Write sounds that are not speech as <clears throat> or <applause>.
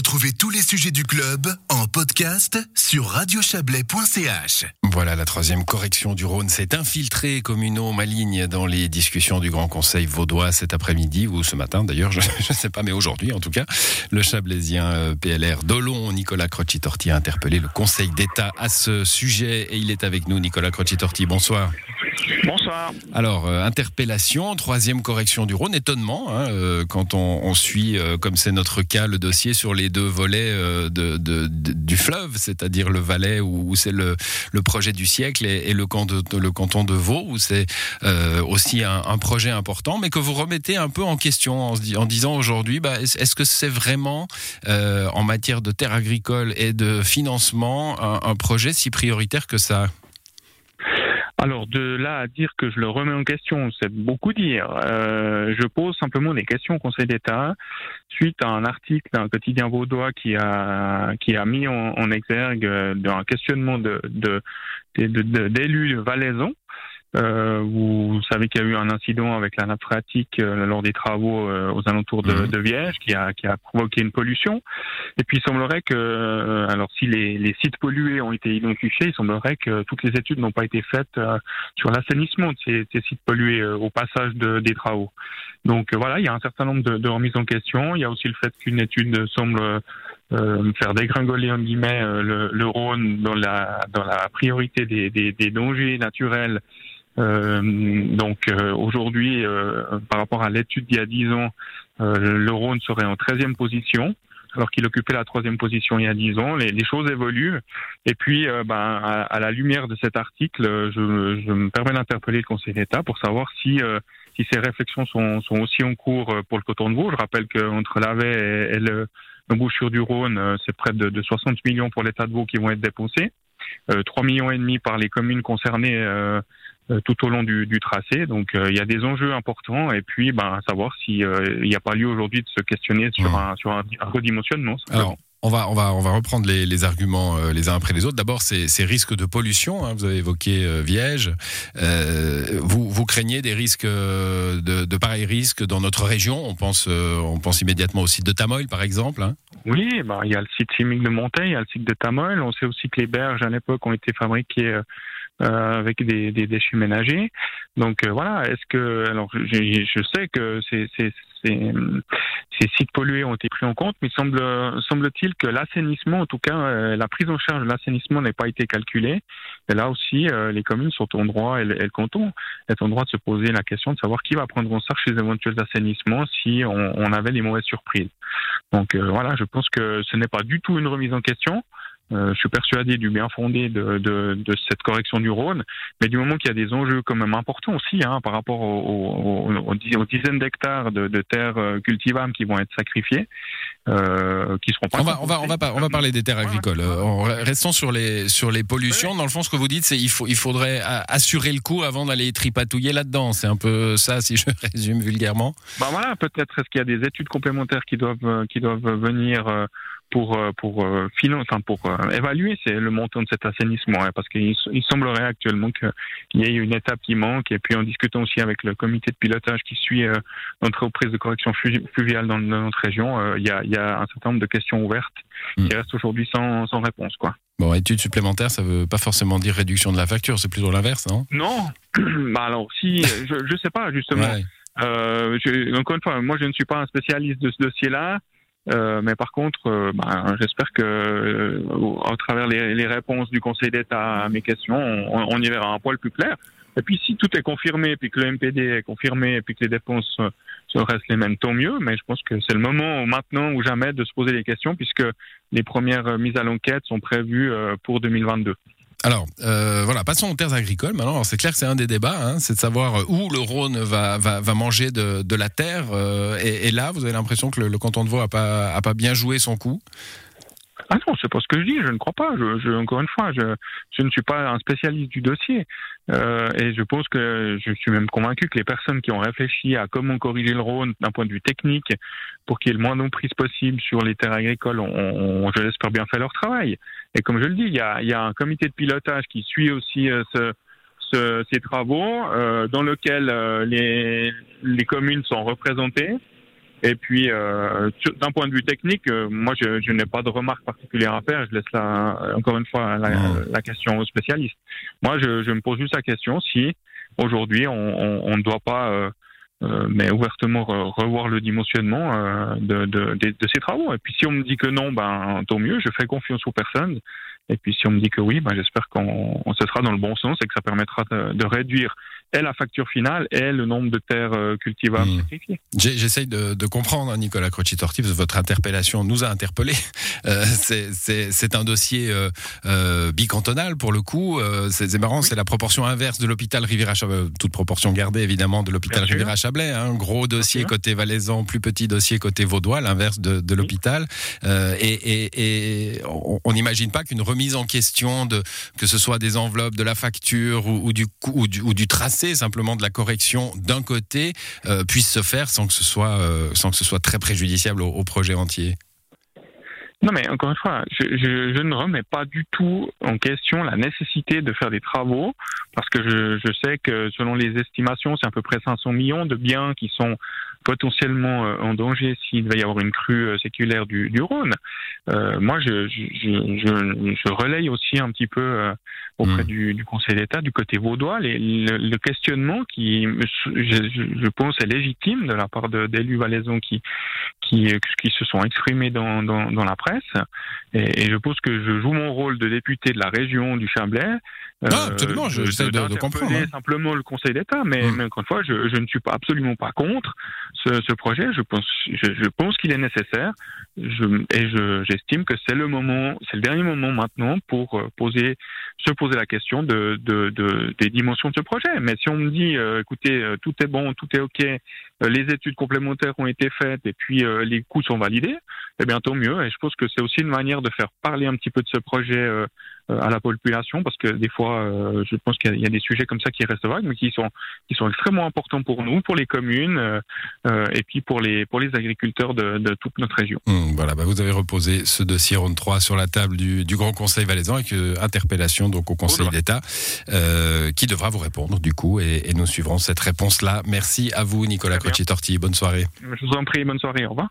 Retrouvez tous les sujets du club en podcast sur radiochablais.ch. Voilà, la troisième correction du Rhône s'est infiltrée comme une eau maligne dans les discussions du Grand Conseil vaudois cet après-midi, ou ce matin d'ailleurs, <laughs> je ne sais pas, mais aujourd'hui en tout cas. Le chablaisien euh, PLR d'Olon, Nicolas Crocitorti, a interpellé le Conseil d'État à ce sujet et il est avec nous, Nicolas Crocitorti. Bonsoir. Bonsoir. Alors, euh, interpellation, troisième correction du Rhône, étonnement, hein, euh, quand on, suit, euh, comme c'est notre cas, le dossier sur les deux volets du fleuve, c'est-à-dire le Valais où, c'est le, projet du siècle et, le, canton de, Vaud où c'est aussi un, projet important, mais que vous remettez un peu en question en, disant aujourd'hui, bah, est-ce que c'est vraiment en matière de terres agricoles et de financement un projet si prioritaire que ça? Alors de là à dire que je le remets en question, c'est beaucoup dire. Euh, je pose simplement des questions au Conseil d'État suite à un article d'un quotidien vaudois qui a qui a mis en, exergue euh, un questionnement de de- de- de- d'élus valaisans. Euh, vous savez qu'il y a eu un incident avec la nappe phréatique euh, lors des travaux euh, aux alentours de, Mhm. de Viège qui a, qui a provoqué une pollution. Et puis il semblerait que, euh, alors si les, les sites pollués ont été identifiés, il semblerait que toutes les études n'ont pas été faites euh, sur l'assainissement de ces, ces sites pollués euh, au passage de- des travaux. Donc voilà, il y a un certain nombre de, de remises en question. Il y a aussi le fait qu'une étude semble euh, faire dégringoler en guillemets euh, le, le Rhône dans la dans la priorité des, des, des dangers naturels. Euh, donc euh, aujourd'hui, euh, par rapport à l'étude d'il y a 10 ans, le Rhône serait en 13e position alors qu'il occupait la troisième position il y a dix ans. Les, les choses évoluent. Et puis, ben, à, à la lumière de cet article, je, je me permets d'interpeller le Conseil d'État pour savoir si, euh, si ces réflexions sont, sont aussi en cours pour le coton de Vaud. Je rappelle qu'entre l'Avet et, et le, l'embouchure du Rhône, c'est près de, de 60 millions pour l'État de Vaud qui vont être dépensés. Euh, 3 millions et demi par les communes concernées tout au long du, du tracé. Donc euh, il y a des enjeux importants et puis ben, à savoir s'il n'y a pas lieu aujourd'hui de se questionner sur, un, sur un, un redimensionnement. Alors, on va, on va, on va reprendre les, les arguments euh, les uns après les autres. D'abord, ces, ces risques de pollution. hein, vous avez évoqué euh, Viège. Euh, vous, vous craignez des risques euh, de, de pareils risques dans notre région? On pense, euh, on pense immédiatement au site de Tamoil, par exemple. hein. Oui, ben, il y a le site chimique de Monteil, il y a le site de Tamoil. On sait aussi que les berges, à l'époque, ont été fabriquées euh, euh, avec des, des déchets ménagers. Donc euh, voilà, est-ce que... Alors, je, je sais que ces, ces, ces, sites pollués ont été pris en compte, mais semble, semble-t-il que l'assainissement, en tout cas, euh, la prise en charge de l'assainissement n'a pas été calculée. Et là aussi, euh, les communes sont en droit, et le canton est en droit de se poser la question de savoir qui va prendre en charge ces éventuels assainissements si on, on avait les mauvaises surprises. Donc euh, voilà, je pense que ce n'est pas du tout une remise en question. Euh, je suis persuadé du bien fondé de, de, de cette correction du Rhône, mais du moment qu'il y a des enjeux quand même importants aussi hein, par rapport aux, aux- aux- aux dix- aux dizaines d'hectares de, de terres euh, cultivables qui vont être sacrifiées, euh, qui seront pas. On va, on va, on va, pas- on va parler des terres agricoles. Euh, en restons sur les, sur les pollutions. Dans le fond, ce que vous dites, c'est il faut, il faudrait assurer le coup avant d'aller tripatouiller là-dedans. C'est un peu ça, si je <laughs> résume vulgairement. Ben voilà, peut-être est-ce qu'il y a des études complémentaires qui doivent qui doivent venir euh, pour euh, pour euh, finan- enfin, pour euh, évaluer c'est le montant de cet assainissement, hein, parce qu'il il semblerait actuellement qu'il y ait une étape qui manque. Et puis en discutant aussi avec le comité de pilotage qui suit euh, l'entreprise de correction flu- fluviale dans, notre région, euh, il y a il y a un certain nombre de questions ouvertes qui restent aujourd'hui sans sans réponse quoi. Bon, études supplémentaires, ça veut pas forcément dire réduction de la facture, c'est plutôt l'inverse, non Non, <clears throat> bah alors si je je sais pas justement. Ouais. Euh, je, encore une fois, moi je ne suis pas un spécialiste de ce dossier-là, euh, mais par contre, euh, ben, j'espère que euh, à travers les, les réponses du Conseil d'État à mes questions, on, on y verra un poil plus clair. Et puis si tout est confirmé, puis que le MPD est confirmé, et puis que les dépenses euh, se restent les mêmes, tant mieux. Mais je pense que c'est le moment maintenant ou jamais de se poser des questions, puisque les premières mises à l'enquête sont prévues pour 2022. Alors, euh, voilà, passons aux terres agricoles. Maintenant, c'est clair que c'est un des débats, hein, c'est de savoir où le Rhône va, va, manger de, la terre. euh, et, là, vous avez l'impression que le, le canton de Vaud a pas, a pas bien joué son coup? Ah non, c'est pas ce que je dis, je ne crois pas. Je, je, encore une fois, je, je ne suis pas un spécialiste du dossier. Euh, et je pense que je suis même convaincu que les personnes qui ont réfléchi à comment corriger le Rhône d'un point de vue technique pour qu'il y ait le moins d'emprise possible sur les terres agricoles ont, ont, je l'espère, bien fait leur travail. Et comme je le dis, il y a, y a un comité de pilotage qui suit aussi euh, ce, ce, ces travaux, euh, dans lequel euh, les, les communes sont représentées. Et puis, d'un point de vue technique, moi, je, je n'ai pas de remarques particulières à faire. Je laisse la, encore une fois la, mmh. la question aux spécialistes. Moi, je, je, me pose juste la question si aujourd'hui on, on, ne doit pas euh, mais ouvertement revoir le dimensionnement euh, de, de, de, de, ces travaux. Et puis si on me dit que non, ben tant mieux, je fais confiance aux personnes. Et puis si on me dit que oui, ben, j'espère qu'on se sera dans le bon sens et que ça permettra de, de réduire et la facture finale et le nombre de terres euh, cultivables mmh. sacrifiées. J'essaye de, de, comprendre, hein, Nicolas Crocci-Torti, votre interpellation nous a interpellés. <laughs> Euh, c'est un dossier euh, euh, bicantonal pour le coup. C'est marrant, c'est la proportion inverse de l'hôpital Riviera-Chablais, toute proportion gardée évidemment de l'hôpital Riviera-Chablais. Hein, gros dossier côté valaisan, plus petit dossier côté vaudois, l'inverse de, de l'hôpital. Et, et, et, on n'imagine pas qu'une remise en question de que ce soit des enveloppes, de la facture ou, ou du, ou, du, ou du tracé simplement de la correction d'un côté euh, puisse se faire sans que ce soit, euh, très préjudiciable au projet entier non, mais encore une fois, je, je, je, ne remets pas du tout en question la nécessité de faire des travaux, parce que je, je sais que selon les estimations, c'est à peu près 500 millions de biens qui sont potentiellement euh, en danger s'il va y avoir une crue euh, séculaire du, du Rhône. Euh, moi, je, je, je, je, relaye aussi un petit peu euh, auprès mmh. du, du, Conseil d'État, du côté vaudois, les, le, le, questionnement qui, je, pense, est légitime de la part d'élus valaisans qui, qui, qui se sont exprimés dans, dans, dans la presse. Et, je pense que je joue mon rôle de député de la région du Chablais ah, absolument, euh, j'essaie de, de, comprendre. Hein. simplement le Conseil d'État, mais, mmh. mais, encore une fois, je, je, ne suis pas absolument pas contre ce, ce projet. Je pense, je, je pense qu'il est nécessaire. Je, et j'estime que c'est le moment, c'est le dernier moment maintenant pour euh, poser, se poser la question de, de, de, des dimensions de ce projet. Mais si on me dit, euh, écoutez, euh, tout est bon, tout est ok, les études complémentaires ont été faites et puis les coûts sont validés, eh bien tant mieux. Et je pense que c'est aussi une manière de faire parler un petit peu de ce projet à la population parce que des fois, je pense qu'il y, y, a des sujets comme ça qui restent vagues, mais qui sont qui sont extrêmement importants pour nous, pour les communes euh, et puis pour les pour les agriculteurs de, de toute notre région. Mmh. Voilà, bah vous avez reposé ce dossier Ronde 3 sur la table du, du Grand Conseil valaisan avec euh, interpellation donc au Conseil d'État euh, qui devra vous répondre du coup et, et nous suivrons cette réponse-là. Merci à vous Nicolas Crocci-Torti. Bonne soirée. Je vous en prie, bonne soirée. Au revoir.